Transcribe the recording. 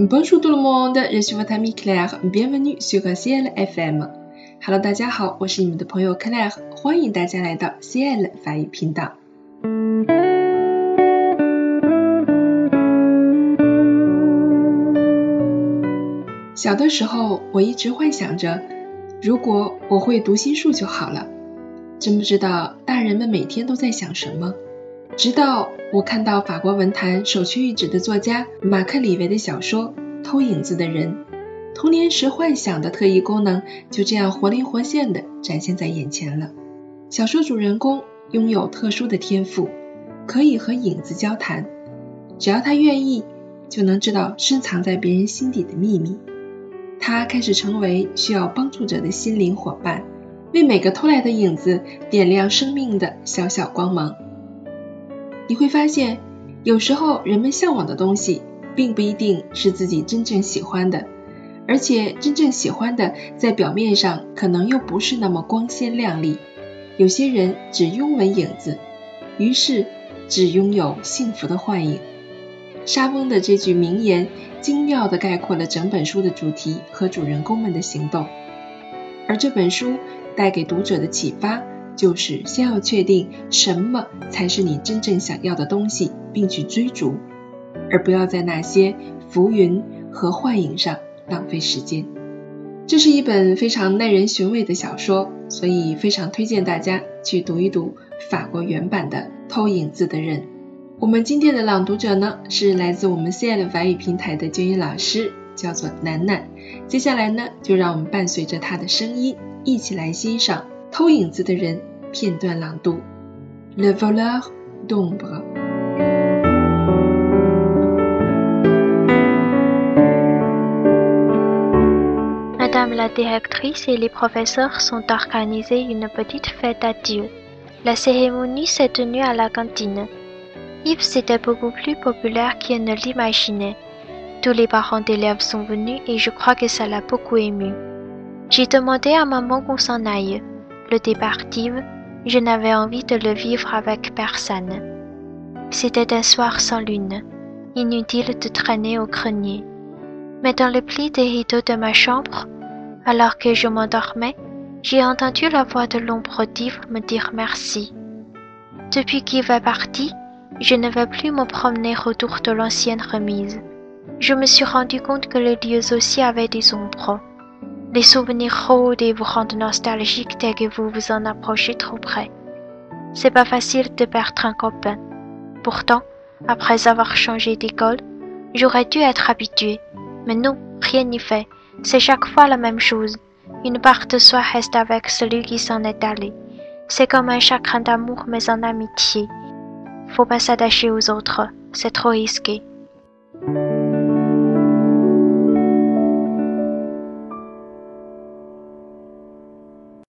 Bonjour tout le monde, je suis votre ami Claire. Bienvenue sur CL FM. Hello，大家好，我是你们的朋友 Claire，欢迎大家来到 CL 法语频道。小的时候，我一直幻想着，如果我会读心术就好了。真不知道大人们每天都在想什么。直到我看到法国文坛首屈一指的作家马克·李维的小说《偷影子的人》，童年时幻想的特异功能就这样活灵活现的展现在眼前了。小说主人公拥有特殊的天赋，可以和影子交谈，只要他愿意，就能知道深藏在别人心底的秘密。他开始成为需要帮助者的心灵伙伴，为每个偷来的影子点亮生命的小小光芒。你会发现，有时候人们向往的东西，并不一定是自己真正喜欢的，而且真正喜欢的，在表面上可能又不是那么光鲜亮丽。有些人只拥吻影子，于是只拥有幸福的幻影。沙翁的这句名言，精妙地概括了整本书的主题和主人公们的行动。而这本书带给读者的启发。就是先要确定什么才是你真正想要的东西，并去追逐，而不要在那些浮云和幻影上浪费时间。这是一本非常耐人寻味的小说，所以非常推荐大家去读一读法国原版的《偷影子的人》。我们今天的朗读者呢，是来自我们 C L 法语平台的娟英老师，叫做楠楠。接下来呢，就让我们伴随着她的声音，一起来欣赏。偷影子的人片段朗读：Le voleur d'ombre。Madame la directrice et les professeurs sont organisés une petite fête à Dieu. La cérémonie s'est tenue à la cantine. Yves était beaucoup plus populaire qu'il ne l'imaginait. Tous les parents d'élèves sont venus et je crois que ça l'a beaucoup ému. J'ai demandé à maman qu'on s'en aille. Le départive, je n'avais envie de le vivre avec personne. C'était un soir sans lune, inutile de traîner au grenier. Mais dans le pli des rideaux de ma chambre, alors que je m'endormais, j'ai entendu la voix de l'ombre d'Yves me dire merci. Depuis qu'Yves est parti, je ne veux plus me promener autour de l'ancienne remise. Je me suis rendu compte que les lieux aussi avaient des ombres. Les souvenirs rôdent et vous rendent nostalgique dès que vous vous en approchez trop près. C'est pas facile de perdre un copain. Pourtant, après avoir changé d'école, j'aurais dû être habitué. Mais non, rien n'y fait. C'est chaque fois la même chose. Une part de soi reste avec celui qui s'en est allé. C'est comme un chagrin d'amour mais en amitié. Faut pas s'attacher aux autres, c'est trop risqué.